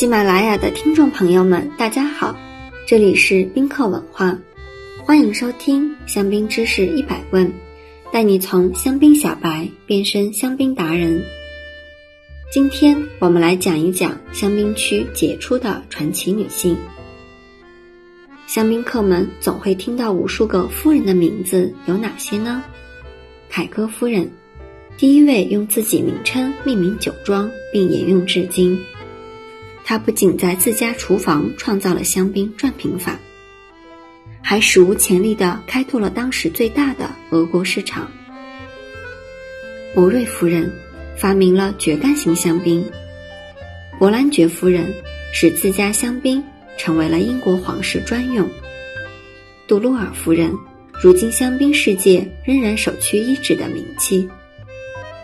喜马拉雅的听众朋友们，大家好，这里是宾客文化，欢迎收听香槟知识一百问，带你从香槟小白变身香槟达人。今天我们来讲一讲香槟区杰出的传奇女性。香槟客们总会听到无数个夫人的名字，有哪些呢？凯歌夫人，第一位用自己名称命名酒庄并沿用至今。她不仅在自家厨房创造了香槟转瓶法，还史无前例地开拓了当时最大的俄国市场。博瑞夫人发明了绝干型香槟，伯兰爵夫人使自家香槟。成为了英国皇室专用。杜洛尔夫人，如今香槟世界仍然首屈一指的名气。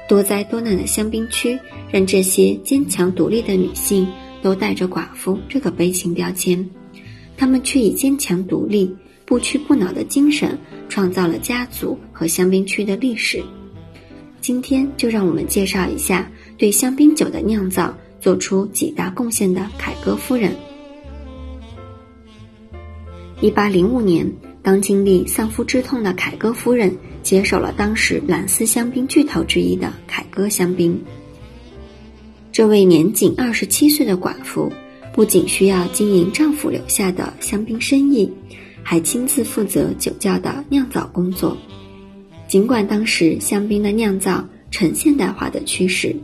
多灾多难的香槟区，让这些坚强独立的女性都带着“寡妇”这个悲情标签，他们却以坚强独立、不屈不挠的精神，创造了家族和香槟区的历史。今天就让我们介绍一下对香槟酒的酿造做出几大贡献的凯歌夫人。一八零五年，刚经历丧夫之痛的凯歌夫人接手了当时蓝斯香槟巨头之一的凯歌香槟。这位年仅二十七岁的寡妇，不仅需要经营丈夫留下的香槟生意，还亲自负责酒窖的酿造工作。尽管当时香槟的酿造呈现代化的趋势，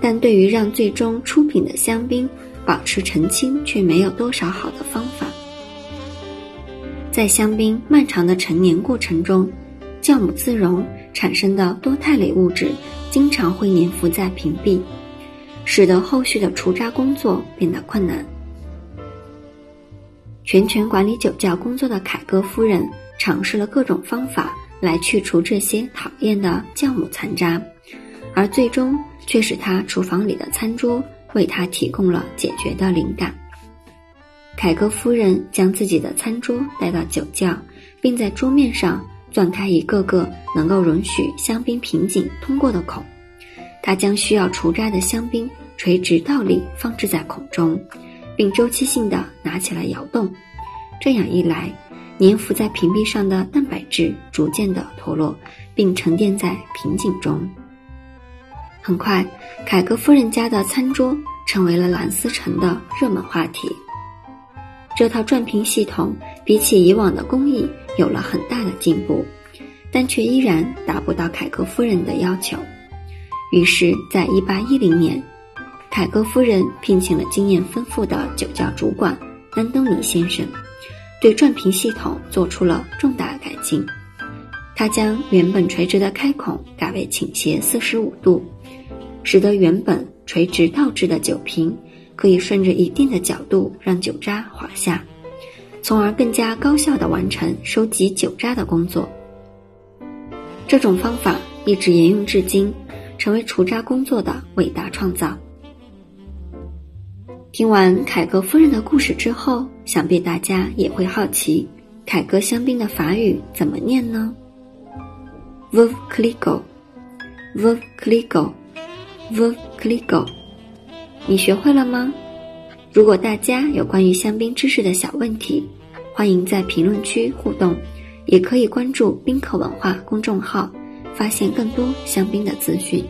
但对于让最终出品的香槟保持澄清，却没有多少好的方法。在香槟漫长的陈年过程中，酵母自溶产生的多肽类物质经常会粘附在瓶壁，使得后续的除渣工作变得困难。全权管理酒窖工作的凯歌夫人尝试了各种方法来去除这些讨厌的酵母残渣，而最终却使她厨房里的餐桌为他提供了解决的灵感。凯歌夫人将自己的餐桌带到酒窖，并在桌面上钻开一个个能够容许香槟瓶颈通过的孔。他将需要除渣的香槟垂直倒立放置在孔中，并周期性的拿起来摇动。这样一来，粘附在瓶壁上的蛋白质逐渐的脱落，并沉淀在瓶颈中。很快，凯格夫人家的餐桌成为了兰斯城的热门话题。这套转瓶系统比起以往的工艺有了很大的进步，但却依然达不到凯格夫人的要求。于是，在一八一零年，凯歌夫人聘请了经验丰富的酒窖主管安东尼先生，对转瓶系统做出了重大改进。他将原本垂直的开孔改为倾斜四十五度，使得原本垂直倒置的酒瓶。可以顺着一定的角度让酒渣滑下，从而更加高效地完成收集酒渣的工作。这种方法一直沿用至今，成为除渣工作的伟大创造。听完凯歌夫人的故事之后，想必大家也会好奇，凯歌香槟的法语怎么念呢？Veuve Clicquot，Veuve Clicquot，Veuve Clicquot。你学会了吗？如果大家有关于香槟知识的小问题，欢迎在评论区互动，也可以关注宾客文化公众号，发现更多香槟的资讯。